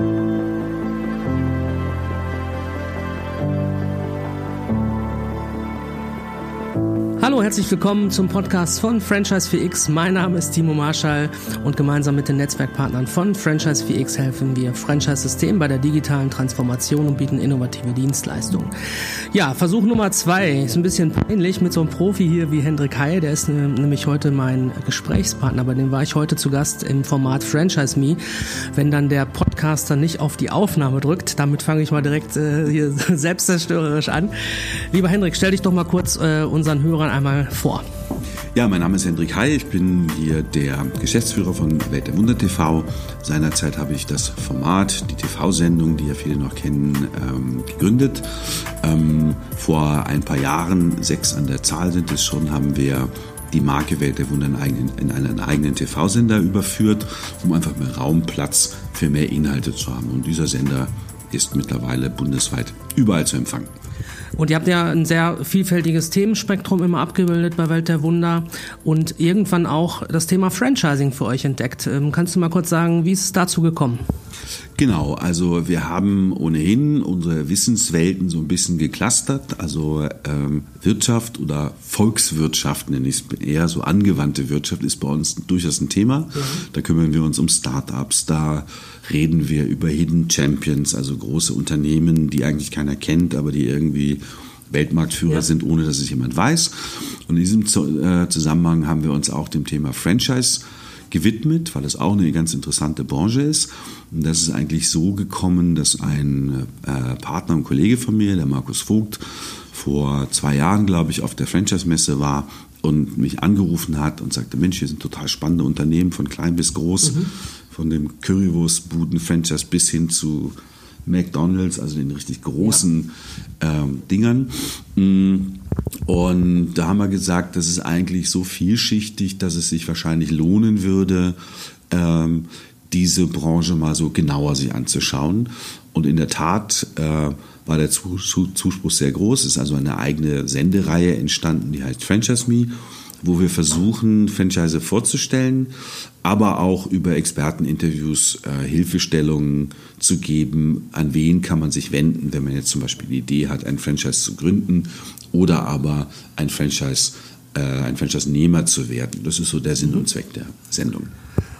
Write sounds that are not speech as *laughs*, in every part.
Thank you. Hallo, herzlich willkommen zum Podcast von Franchise 4X. Mein Name ist Timo Marschall und gemeinsam mit den Netzwerkpartnern von Franchise 4X helfen wir Franchise-Systemen bei der digitalen Transformation und bieten innovative Dienstleistungen. Ja, Versuch Nummer zwei ist ein bisschen peinlich mit so einem Profi hier wie Hendrik Heil. Der ist äh, nämlich heute mein Gesprächspartner, bei dem war ich heute zu Gast im Format Franchise Me. Wenn dann der Podcaster nicht auf die Aufnahme drückt, damit fange ich mal direkt äh, hier *laughs* selbstzerstörerisch an. Lieber Hendrik, stell dich doch mal kurz äh, unseren Hörern einmal vor. Ja, mein Name ist Hendrik Heil. Ich bin hier der Geschäftsführer von Welt der Wunder TV. Seinerzeit habe ich das Format, die TV-Sendung, die ja viele noch kennen, ähm, gegründet. Ähm, vor ein paar Jahren, sechs an der Zahl sind es schon, haben wir die Marke Welt der Wunder in einen eigenen TV-Sender überführt, um einfach mehr Raumplatz für mehr Inhalte zu haben. Und dieser Sender ist mittlerweile bundesweit überall zu empfangen. Und ihr habt ja ein sehr vielfältiges Themenspektrum immer abgebildet bei Welt der Wunder und irgendwann auch das Thema Franchising für euch entdeckt. Ähm, kannst du mal kurz sagen, wie ist es dazu gekommen? Genau, also wir haben ohnehin unsere Wissenswelten so ein bisschen geclustert. Also ähm, Wirtschaft oder Volkswirtschaft nenne ich es eher, so angewandte Wirtschaft ist bei uns durchaus ein Thema. Ja. Da kümmern wir uns um Startups, da reden wir über Hidden Champions, also große Unternehmen, die eigentlich keiner kennt, aber die irgendwie Weltmarktführer ja. sind, ohne dass es jemand weiß. Und in diesem äh, Zusammenhang haben wir uns auch dem Thema Franchise gewidmet, weil es auch eine ganz interessante Branche ist. Und das ist eigentlich so gekommen, dass ein äh, Partner und Kollege von mir, der Markus Vogt, vor zwei Jahren, glaube ich, auf der Franchise-Messe war und mich angerufen hat und sagte, Mensch, hier sind total spannende Unternehmen von klein bis groß, mhm. von dem Currywurstbuden-Franchise bis hin zu McDonalds, also den richtig großen ja. ähm, Dingern. Mm, und da haben wir gesagt, das ist eigentlich so vielschichtig, dass es sich wahrscheinlich lohnen würde, ähm, diese Branche mal so genauer sich anzuschauen. Und in der Tat äh, war der Zuspruch sehr groß. Es ist also eine eigene Sendereihe entstanden, die heißt Franchise Me wo wir versuchen, Franchise vorzustellen, aber auch über Experteninterviews äh, Hilfestellungen zu geben, an wen kann man sich wenden, wenn man jetzt zum Beispiel die Idee hat, ein Franchise zu gründen oder aber ein Franchise, äh, ein Franchise-Nehmer zu werden. Das ist so der Sinn und Zweck der Sendung.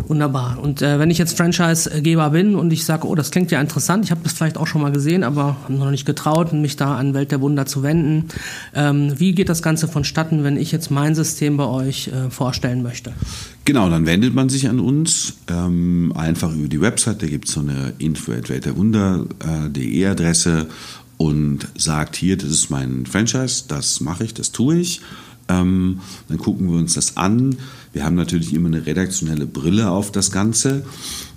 Wunderbar. Und äh, wenn ich jetzt Franchise-Geber bin und ich sage, oh, das klingt ja interessant, ich habe das vielleicht auch schon mal gesehen, aber noch nicht getraut, mich da an Welt der Wunder zu wenden. Ähm, wie geht das Ganze vonstatten, wenn ich jetzt mein System bei euch äh, vorstellen möchte? Genau, dann wendet man sich an uns ähm, einfach über die Website, da gibt es so eine info.weltderwunder.de Adresse und sagt hier, das ist mein Franchise, das mache ich, das tue ich. Ähm, dann gucken wir uns das an. Wir haben natürlich immer eine redaktionelle Brille auf das Ganze.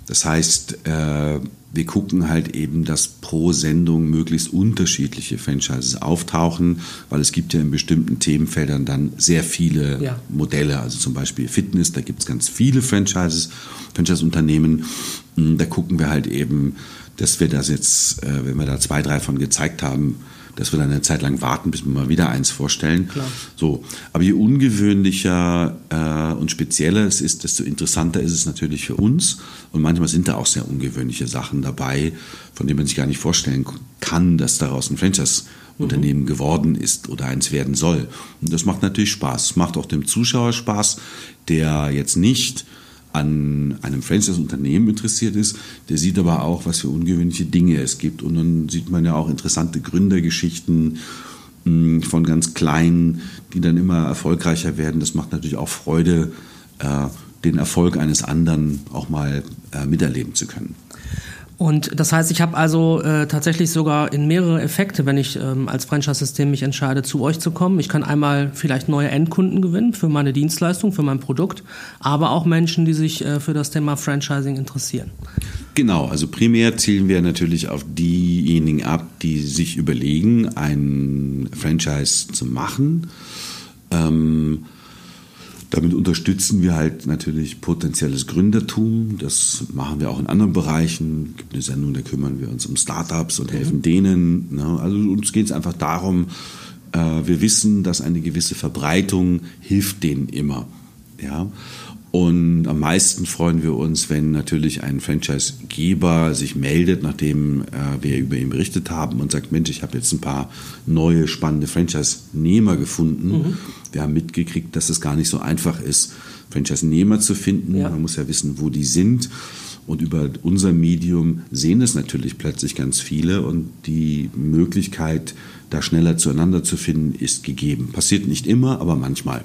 Das heißt, äh, wir gucken halt eben, dass pro Sendung möglichst unterschiedliche Franchises auftauchen, weil es gibt ja in bestimmten Themenfeldern dann sehr viele ja. Modelle. Also zum Beispiel Fitness, da gibt es ganz viele Franchises, Franchise-Unternehmen. Hm, da gucken wir halt eben, dass wir das jetzt, äh, wenn wir da zwei, drei von gezeigt haben, dass wir dann eine Zeit lang warten, bis wir mal wieder eins vorstellen. Klar. So, aber je ungewöhnlicher äh, und spezieller es ist, desto interessanter ist es natürlich für uns. Und manchmal sind da auch sehr ungewöhnliche Sachen dabei, von denen man sich gar nicht vorstellen kann, dass daraus ein Franchise-Unternehmen mhm. geworden ist oder eins werden soll. Und das macht natürlich Spaß. Es macht auch dem Zuschauer Spaß, der jetzt nicht an einem Franchise-Unternehmen interessiert ist, der sieht aber auch, was für ungewöhnliche Dinge es gibt. Und dann sieht man ja auch interessante Gründergeschichten hm, von ganz kleinen, die dann immer erfolgreicher werden. Das macht natürlich auch Freude, äh, den Erfolg eines anderen auch mal äh, miterleben zu können. Und das heißt, ich habe also äh, tatsächlich sogar in mehrere Effekte, wenn ich ähm, als Franchise-System mich entscheide, zu euch zu kommen. Ich kann einmal vielleicht neue Endkunden gewinnen für meine Dienstleistung, für mein Produkt, aber auch Menschen, die sich äh, für das Thema Franchising interessieren. Genau, also primär zielen wir natürlich auf diejenigen ab, die sich überlegen, ein Franchise zu machen. Ähm, damit unterstützen wir halt natürlich potenzielles Gründertum. Das machen wir auch in anderen Bereichen. Es gibt eine Sendung, da kümmern wir uns um Startups und helfen mhm. denen. Ne? Also uns geht es einfach darum, äh, wir wissen, dass eine gewisse Verbreitung hilft denen immer. Ja? Und am meisten freuen wir uns, wenn natürlich ein Franchise-Geber sich meldet, nachdem äh, wir über ihn berichtet haben und sagt, Mensch, ich habe jetzt ein paar neue spannende Franchise-Nehmer gefunden. Mhm. Wir haben mitgekriegt, dass es gar nicht so einfach ist, Franchise-Nehmer zu finden. Ja. Man muss ja wissen, wo die sind. Und über unser Medium sehen es natürlich plötzlich ganz viele und die Möglichkeit, da schneller zueinander zu finden, ist gegeben. Passiert nicht immer, aber manchmal.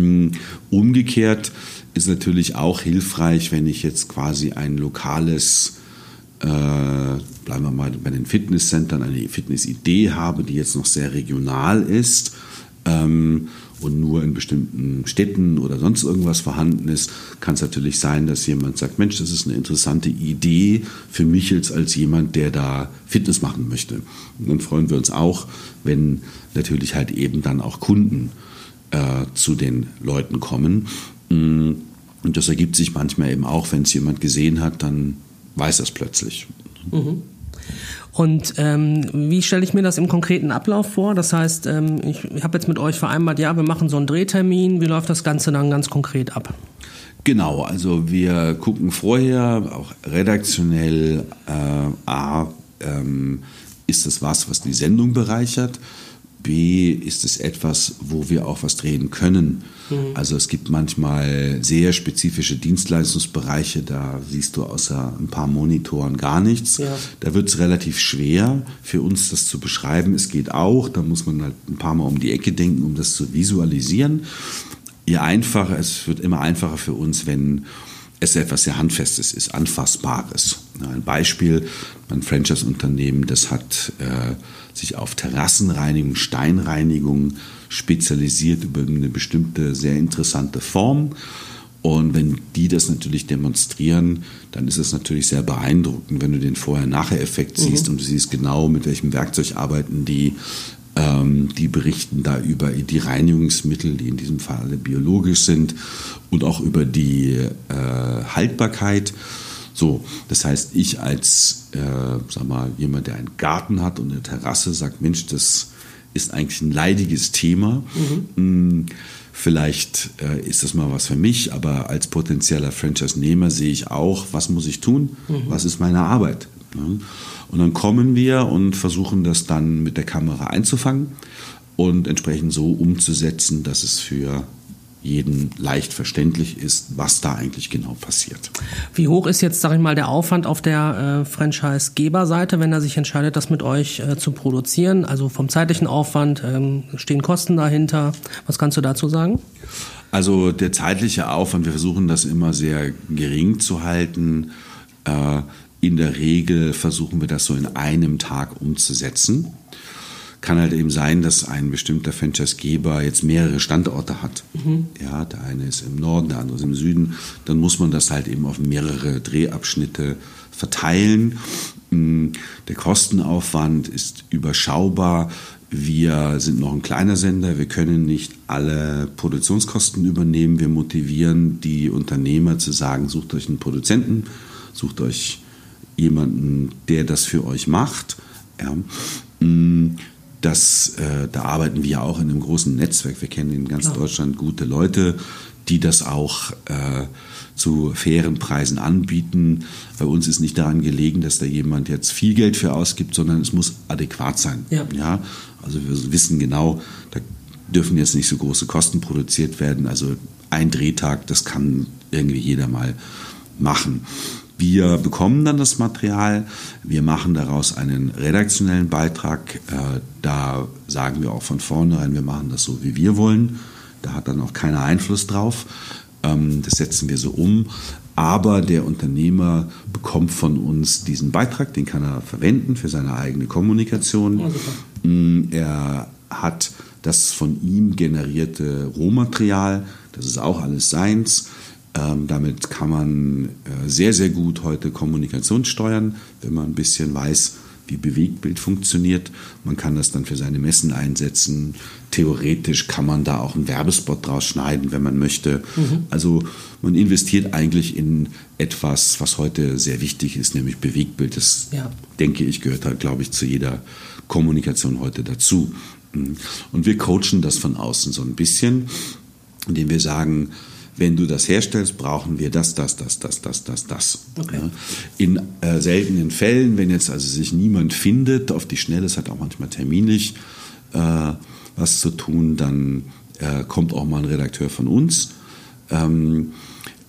Hm, umgekehrt ist natürlich auch hilfreich, wenn ich jetzt quasi ein lokales, äh, bleiben wir mal bei den Fitnesscentern, eine Fitnessidee habe, die jetzt noch sehr regional ist ähm, und nur in bestimmten Städten oder sonst irgendwas vorhanden ist, kann es natürlich sein, dass jemand sagt, Mensch, das ist eine interessante Idee für mich jetzt als jemand, der da Fitness machen möchte. Und dann freuen wir uns auch, wenn natürlich halt eben dann auch Kunden äh, zu den Leuten kommen. Mm, und das ergibt sich manchmal eben auch, wenn es jemand gesehen hat, dann weiß er es plötzlich. Mhm. Und ähm, wie stelle ich mir das im konkreten Ablauf vor? Das heißt, ähm, ich, ich habe jetzt mit euch vereinbart, ja, wir machen so einen Drehtermin. Wie läuft das Ganze dann ganz konkret ab? Genau, also wir gucken vorher auch redaktionell, äh, A, ähm, ist das was, was die Sendung bereichert? B, ist es etwas, wo wir auch was drehen können? Mhm. Also es gibt manchmal sehr spezifische Dienstleistungsbereiche, da siehst du außer ein paar Monitoren gar nichts. Ja. Da wird es relativ schwer für uns, das zu beschreiben. Es geht auch, da muss man halt ein paar Mal um die Ecke denken, um das zu visualisieren. Je einfacher, es wird immer einfacher für uns, wenn es etwas sehr Handfestes ist, Anfassbares. Ein Beispiel, ein Franchise-Unternehmen, das hat äh, sich auf Terrassenreinigung, Steinreinigung spezialisiert über eine bestimmte sehr interessante Form. Und wenn die das natürlich demonstrieren, dann ist es natürlich sehr beeindruckend, wenn du den Vorher-Nachher-Effekt mhm. siehst und du siehst genau, mit welchem Werkzeug arbeiten die. Ähm, die berichten da über die Reinigungsmittel, die in diesem Fall biologisch sind und auch über die äh, Haltbarkeit. So, das heißt, ich als, äh, sag mal, jemand, der einen Garten hat und eine Terrasse, sagt, Mensch, das ist eigentlich ein leidiges Thema. Mhm. Vielleicht äh, ist das mal was für mich, aber als potenzieller Franchise-Nehmer sehe ich auch, was muss ich tun, mhm. was ist meine Arbeit. Ne? Und dann kommen wir und versuchen das dann mit der Kamera einzufangen und entsprechend so umzusetzen, dass es für jeden leicht verständlich ist, was da eigentlich genau passiert. Wie hoch ist jetzt, sage ich mal, der Aufwand auf der äh, Franchise-Geber-Seite, wenn er sich entscheidet, das mit euch äh, zu produzieren? Also vom zeitlichen Aufwand, ähm, stehen Kosten dahinter? Was kannst du dazu sagen? Also der zeitliche Aufwand, wir versuchen das immer sehr gering zu halten. Äh, in der Regel versuchen wir das so in einem Tag umzusetzen kann halt eben sein, dass ein bestimmter Franchisegeber jetzt mehrere Standorte hat. Mhm. Ja, der eine ist im Norden, der andere ist im Süden. Dann muss man das halt eben auf mehrere Drehabschnitte verteilen. Mm, der Kostenaufwand ist überschaubar. Wir sind noch ein kleiner Sender, wir können nicht alle Produktionskosten übernehmen. Wir motivieren die Unternehmer zu sagen, sucht euch einen Produzenten, sucht euch jemanden, der das für euch macht. Ja. Mm, das, äh, da arbeiten wir auch in einem großen Netzwerk. Wir kennen in ganz ja. Deutschland gute Leute, die das auch äh, zu fairen Preisen anbieten. Bei uns ist nicht daran gelegen, dass da jemand jetzt viel Geld für ausgibt, sondern es muss adäquat sein. Ja. ja? Also wir wissen genau, da dürfen jetzt nicht so große Kosten produziert werden. Also ein Drehtag, das kann irgendwie jeder mal machen. Wir bekommen dann das Material, wir machen daraus einen redaktionellen Beitrag. Äh, da sagen wir auch von vornherein, wir machen das so, wie wir wollen. Da hat dann auch keiner Einfluss drauf. Ähm, das setzen wir so um. Aber der Unternehmer bekommt von uns diesen Beitrag, den kann er verwenden für seine eigene Kommunikation. Mm, er hat das von ihm generierte Rohmaterial, das ist auch alles seins. Ähm, damit kann man äh, sehr, sehr gut heute Kommunikation steuern, wenn man ein bisschen weiß, wie Bewegtbild funktioniert. Man kann das dann für seine Messen einsetzen. Theoretisch kann man da auch einen Werbespot draus schneiden, wenn man möchte. Mhm. Also man investiert eigentlich in etwas, was heute sehr wichtig ist, nämlich Bewegtbild. Das, ja. denke ich, gehört halt, glaube ich, zu jeder Kommunikation heute dazu. Mhm. Und wir coachen das von außen so ein bisschen, indem wir sagen, wenn du das herstellst, brauchen wir das, das, das, das, das, das, das. Okay. Ja. In äh, seltenen Fällen, wenn jetzt also sich niemand findet, auf die Schnelle, das hat auch manchmal terminlich äh, was zu tun, dann äh, kommt auch mal ein Redakteur von uns. Ähm,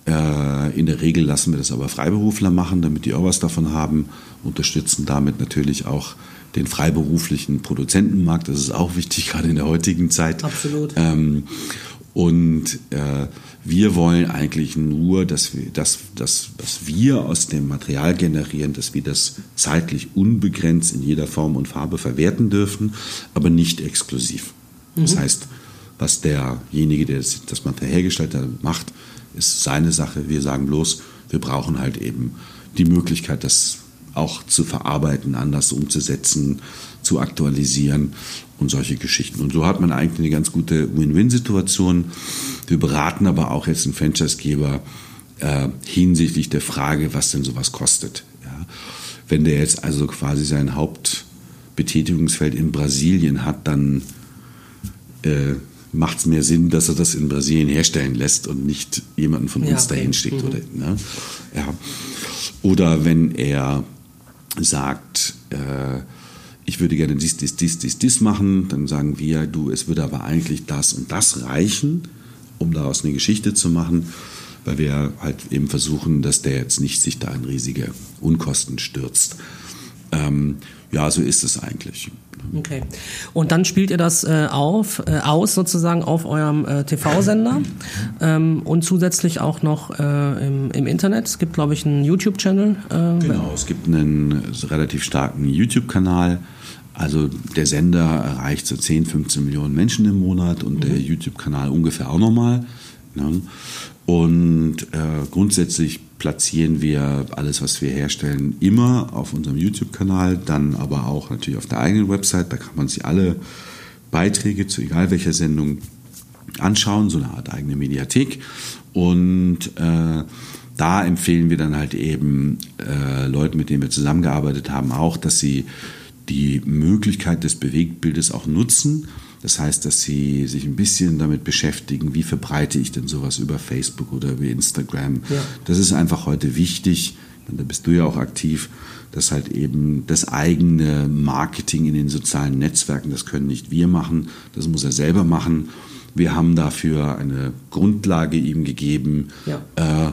äh, in der Regel lassen wir das aber Freiberufler machen, damit die auch was davon haben, unterstützen damit natürlich auch den freiberuflichen Produzentenmarkt. Das ist auch wichtig, gerade in der heutigen Zeit. Absolut. Ähm, und äh, wir wollen eigentlich nur, dass wir, das, das, was wir aus dem Material generieren, dass wir das zeitlich unbegrenzt in jeder Form und Farbe verwerten dürfen, aber nicht exklusiv. Mhm. Das heißt, was derjenige, der das, das Material hergestellt hat, macht, ist seine Sache. Wir sagen bloß, wir brauchen halt eben die Möglichkeit, das auch zu verarbeiten, anders umzusetzen, zu aktualisieren und solche Geschichten. Und so hat man eigentlich eine ganz gute Win-Win-Situation. Wir beraten aber auch jetzt einen Franchisegeber äh, hinsichtlich der Frage, was denn sowas kostet. Ja. Wenn der jetzt also quasi sein Hauptbetätigungsfeld in Brasilien hat, dann äh, macht es mehr Sinn, dass er das in Brasilien herstellen lässt und nicht jemanden von uns okay. dahin schickt. Mhm. Oder, ne? ja. oder wenn er sagt, äh, ich würde gerne dies, dies, dies, dies, dies machen, dann sagen wir, du, es würde aber eigentlich das und das reichen, um daraus eine Geschichte zu machen, weil wir halt eben versuchen, dass der jetzt nicht sich da in riesige Unkosten stürzt. Ähm, ja, so ist es eigentlich. Okay. Und dann spielt ihr das äh, auf, äh, aus sozusagen auf eurem äh, TV-Sender ähm, und zusätzlich auch noch äh, im, im, Internet. Es gibt, glaube ich, einen YouTube-Channel. Äh, genau, es gibt einen relativ starken YouTube-Kanal. Also der Sender erreicht so 10, 15 Millionen Menschen im Monat und mhm. der YouTube-Kanal ungefähr auch nochmal. Ne? Und äh, grundsätzlich platzieren wir alles, was wir herstellen, immer auf unserem YouTube-Kanal, dann aber auch natürlich auf der eigenen Website. Da kann man sich alle Beiträge zu egal welcher Sendung anschauen, so eine Art eigene Mediathek. Und äh, da empfehlen wir dann halt eben äh, Leuten, mit denen wir zusammengearbeitet haben, auch, dass sie die Möglichkeit des Bewegtbildes auch nutzen das heißt, dass sie sich ein bisschen damit beschäftigen, wie verbreite ich denn sowas über Facebook oder über Instagram. Ja. Das ist einfach heute wichtig. Und da bist du ja auch aktiv, dass halt eben das eigene Marketing in den sozialen Netzwerken, das können nicht wir machen, das muss er selber machen. Wir haben dafür eine Grundlage ihm gegeben ja. äh,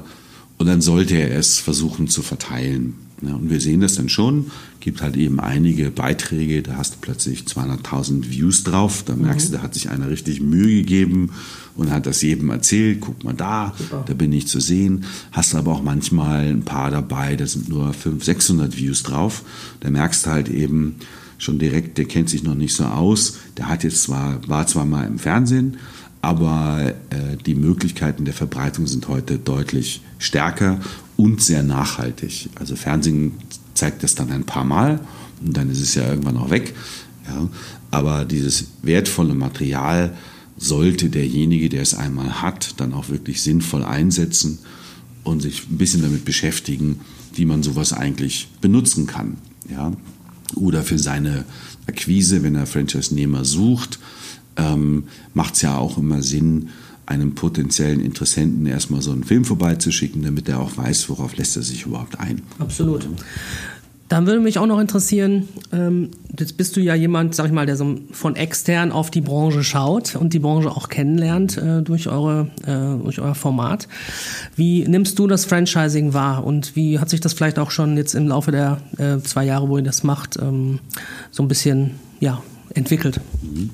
und dann sollte er es versuchen zu verteilen. Ja, und wir sehen das dann schon, gibt halt eben einige Beiträge, da hast du plötzlich 200.000 Views drauf, da merkst mhm. du, da hat sich einer richtig Mühe gegeben und hat das jedem erzählt, guck mal da, Super. da bin ich zu sehen. Hast aber auch manchmal ein paar dabei, da sind nur 500, 600 Views drauf. Da merkst du halt eben schon direkt, der kennt sich noch nicht so aus, der hat jetzt zwar, war zwar mal im Fernsehen, aber äh, die Möglichkeiten der Verbreitung sind heute deutlich stärker und sehr nachhaltig. Also Fernsehen zeigt das dann ein paar Mal und dann ist es ja irgendwann auch weg. Ja. Aber dieses wertvolle Material sollte derjenige, der es einmal hat, dann auch wirklich sinnvoll einsetzen und sich ein bisschen damit beschäftigen, wie man sowas eigentlich benutzen kann. Ja. Oder für seine Akquise, wenn er Franchise-Nehmer sucht, ähm, macht es ja auch immer Sinn, einem potenziellen Interessenten erstmal so einen Film vorbeizuschicken, damit er auch weiß, worauf lässt er sich überhaupt ein. Absolut. Dann würde mich auch noch interessieren, ähm, jetzt bist du ja jemand, sag ich mal, der so von extern auf die Branche schaut und die Branche auch kennenlernt äh, durch, eure, äh, durch euer Format. Wie nimmst du das Franchising wahr und wie hat sich das vielleicht auch schon jetzt im Laufe der äh, zwei Jahre, wo ihr das macht, ähm, so ein bisschen ja, entwickelt? Mhm.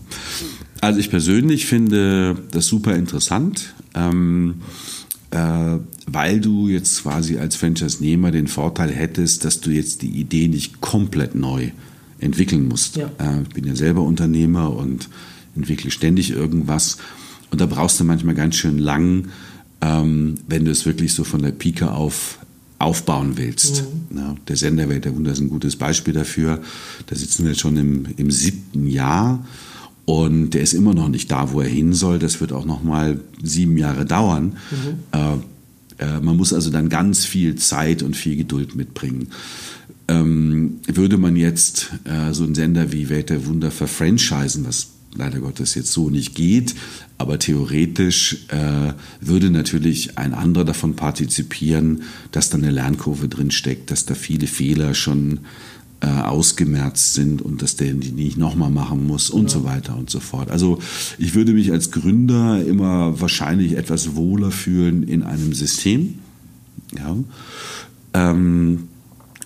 Also ich persönlich finde das super interessant, ähm, äh, weil du jetzt quasi als Franchise-Nehmer den Vorteil hättest, dass du jetzt die Idee nicht komplett neu entwickeln musst. Ja. Äh, ich bin ja selber Unternehmer und entwickle ständig irgendwas. Und da brauchst du manchmal ganz schön lang, ähm, wenn du es wirklich so von der Pike auf aufbauen willst. Mhm. Ja, der Senderwelt der Wunder ist ein gutes Beispiel dafür. Da sitzen wir jetzt schon im, im siebten Jahr und der ist immer noch nicht da, wo er hin soll. Das wird auch noch mal sieben Jahre dauern. Mhm. Äh, äh, man muss also dann ganz viel Zeit und viel Geduld mitbringen. Ähm, würde man jetzt äh, so einen Sender wie Welt der Wunder verfranchisen, was leider Gottes jetzt so nicht geht. Aber theoretisch äh, würde natürlich ein anderer davon partizipieren, dass da eine Lernkurve drin steckt, dass da viele Fehler schon äh, ausgemerzt sind und dass der die nicht nochmal machen muss und ja. so weiter und so fort. Also ich würde mich als Gründer immer wahrscheinlich etwas wohler fühlen in einem System, ja, ähm,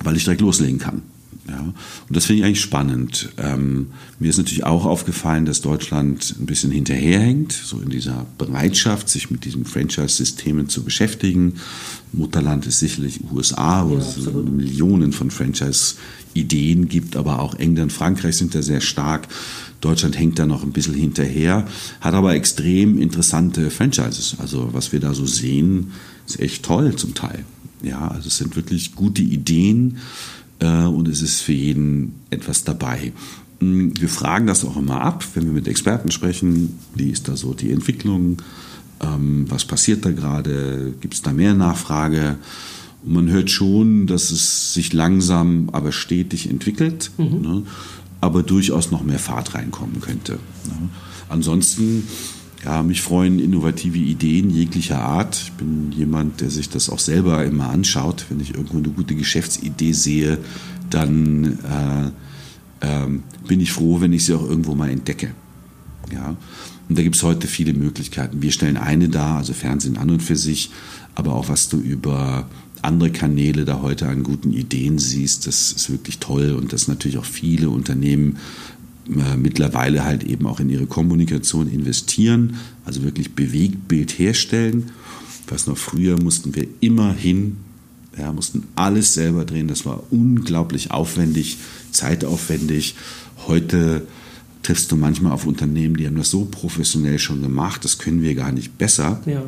weil ich direkt loslegen kann. Ja, und das finde ich eigentlich spannend. Ähm, mir ist natürlich auch aufgefallen, dass Deutschland ein bisschen hinterherhängt, so in dieser Bereitschaft, sich mit diesen Franchise-Systemen zu beschäftigen. Mutterland ist sicherlich USA, wo ja, es Millionen von Franchise-Ideen gibt, aber auch England, Frankreich sind da sehr stark. Deutschland hängt da noch ein bisschen hinterher, hat aber extrem interessante Franchises. Also was wir da so sehen, ist echt toll zum Teil. Ja, also es sind wirklich gute Ideen und es ist für jeden etwas dabei. Mm, wir fragen das auch immer ab, wenn wir mit Experten sprechen. Wie ist da so die Entwicklung? Ähm, was passiert da gerade? Gibt es da mehr Nachfrage? Und man hört schon, dass es sich langsam, aber stetig entwickelt, mhm. ne? aber durchaus noch mehr Fahrt reinkommen könnte. Ne? Ansonsten ja, mich freuen innovative Ideen jeglicher Art. Ich bin jemand, der sich das auch selber immer anschaut. Wenn ich irgendwo eine gute Geschäftsidee sehe, dann äh, äh, bin ich froh, wenn ich sie auch irgendwo mal entdecke. Ja, und da gibt es heute viele Möglichkeiten. Wir stellen eine dar, also Fernsehen an und für sich, aber auch was du über andere Kanäle da heute an guten Ideen siehst, das ist wirklich toll und dass natürlich auch viele Unternehmen mittlerweile halt eben auch in ihre Kommunikation investieren, also wirklich Bewegtbild herstellen. Was noch früher mussten wir immer hin, ja, mussten alles selber drehen. Das war unglaublich aufwendig, zeitaufwendig. Heute triffst du manchmal auf Unternehmen, die haben das so professionell schon gemacht, das können wir gar nicht besser. Ja.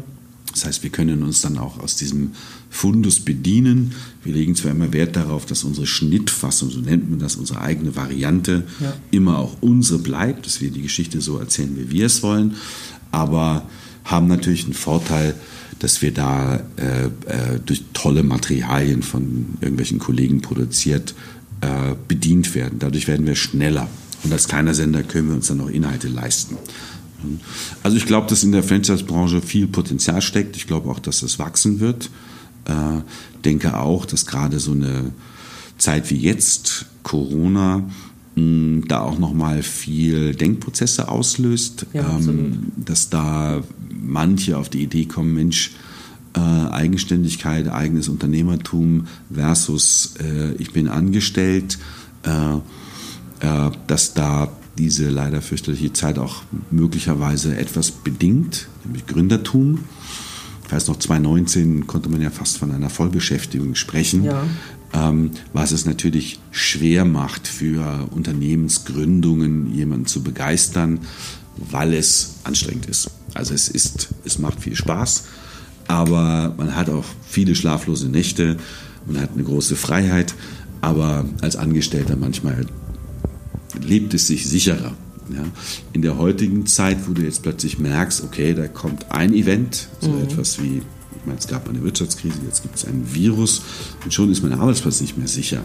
Das heißt, wir können uns dann auch aus diesem Fundus bedienen. Wir legen zwar immer Wert darauf, dass unsere Schnittfassung, so nennt man das, unsere eigene Variante, ja. immer auch unsere bleibt, dass wir die Geschichte so erzählen, wie wir es wollen, aber haben natürlich einen Vorteil, dass wir da äh, äh, durch tolle Materialien von irgendwelchen Kollegen produziert äh, bedient werden. Dadurch werden wir schneller. Und als kleiner Sender können wir uns dann noch Inhalte leisten. Also ich glaube, dass in der Franchise-Branche viel Potenzial steckt. Ich glaube auch, dass es wachsen wird. Äh, denke auch, dass gerade so eine Zeit wie jetzt, Corona, mh, da auch nochmal viel Denkprozesse auslöst, ja, ähm, dass da manche auf die Idee kommen, Mensch, äh, Eigenständigkeit, eigenes Unternehmertum versus äh, ich bin angestellt, äh, äh dass da diese leider fürchterliche Zeit auch möglicherweise etwas bedingt, nämlich Gründertum. Ich weiß noch, 2019 konnte man ja fast von einer Vollbeschäftigung sprechen, ja. ähm, was es natürlich schwer macht für Unternehmensgründungen, jemanden zu begeistern, weil es anstrengend ist. Also es ist, es macht viel Spaß, aber man hat auch viele schlaflose Nächte, man hat eine große Freiheit, aber als Angestellter manchmal lebt es sich sicherer. Ja. In der heutigen Zeit, wo du jetzt plötzlich merkst, okay, da kommt ein Event, so mhm. etwas wie, ich meine, es gab eine Wirtschaftskrise, jetzt gibt es ein Virus und schon ist mein Arbeitsplatz nicht mehr sicher.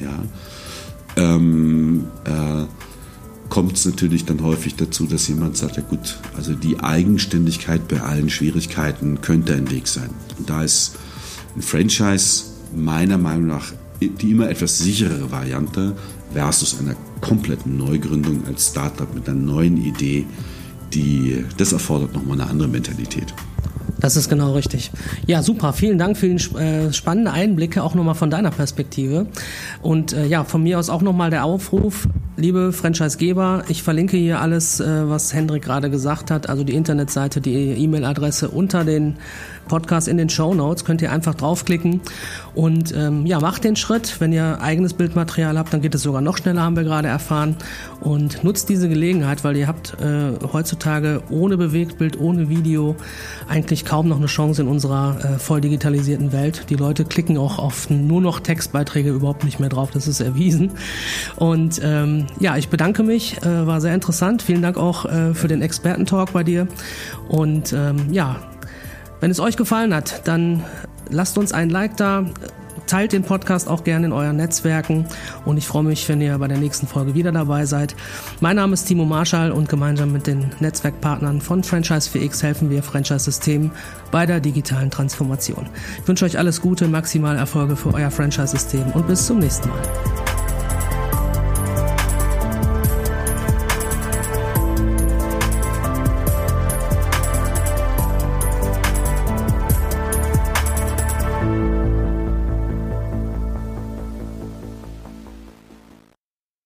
Ja. Ähm, äh, kommt es natürlich dann häufig dazu, dass jemand sagt, ja gut, also die Eigenständigkeit bei allen Schwierigkeiten könnte ein Weg sein. Und da ist ein Franchise meiner Meinung nach die immer etwas sicherere Variante versus einer kompletten Neugründung als Startup mit einer neuen Idee, die, das erfordert nochmal eine andere Mentalität. Das ist genau richtig. Ja, super. Vielen Dank für den äh, spannenden Einblicke, auch nochmal von deiner Perspektive. Und äh, ja, von mir aus auch nochmal der Aufruf, liebe Franchisegeber, ich verlinke hier alles, äh, was Hendrik gerade gesagt hat, also die Internetseite, die E-Mail-Adresse unter den Podcast in den Show Notes. Könnt ihr einfach draufklicken und ähm, ja, macht den Schritt. Wenn ihr eigenes Bildmaterial habt, dann geht es sogar noch schneller, haben wir gerade erfahren. Und nutzt diese Gelegenheit, weil ihr habt äh, heutzutage ohne Bewegtbild, ohne Video eigentlich kaum noch eine Chance in unserer äh, voll digitalisierten Welt. Die Leute klicken auch auf nur noch Textbeiträge überhaupt nicht mehr drauf, das ist erwiesen. Und ähm, ja, ich bedanke mich, äh, war sehr interessant. Vielen Dank auch äh, für den Expertentalk bei dir. Und ähm, ja, wenn es euch gefallen hat, dann lasst uns ein Like da, teilt den Podcast auch gerne in euren Netzwerken und ich freue mich, wenn ihr bei der nächsten Folge wieder dabei seid. Mein Name ist Timo Marschall und gemeinsam mit den Netzwerkpartnern von Franchise 4X helfen wir Franchise-Systemen bei der digitalen Transformation. Ich wünsche euch alles Gute, maximal Erfolge für euer Franchise-System und bis zum nächsten Mal.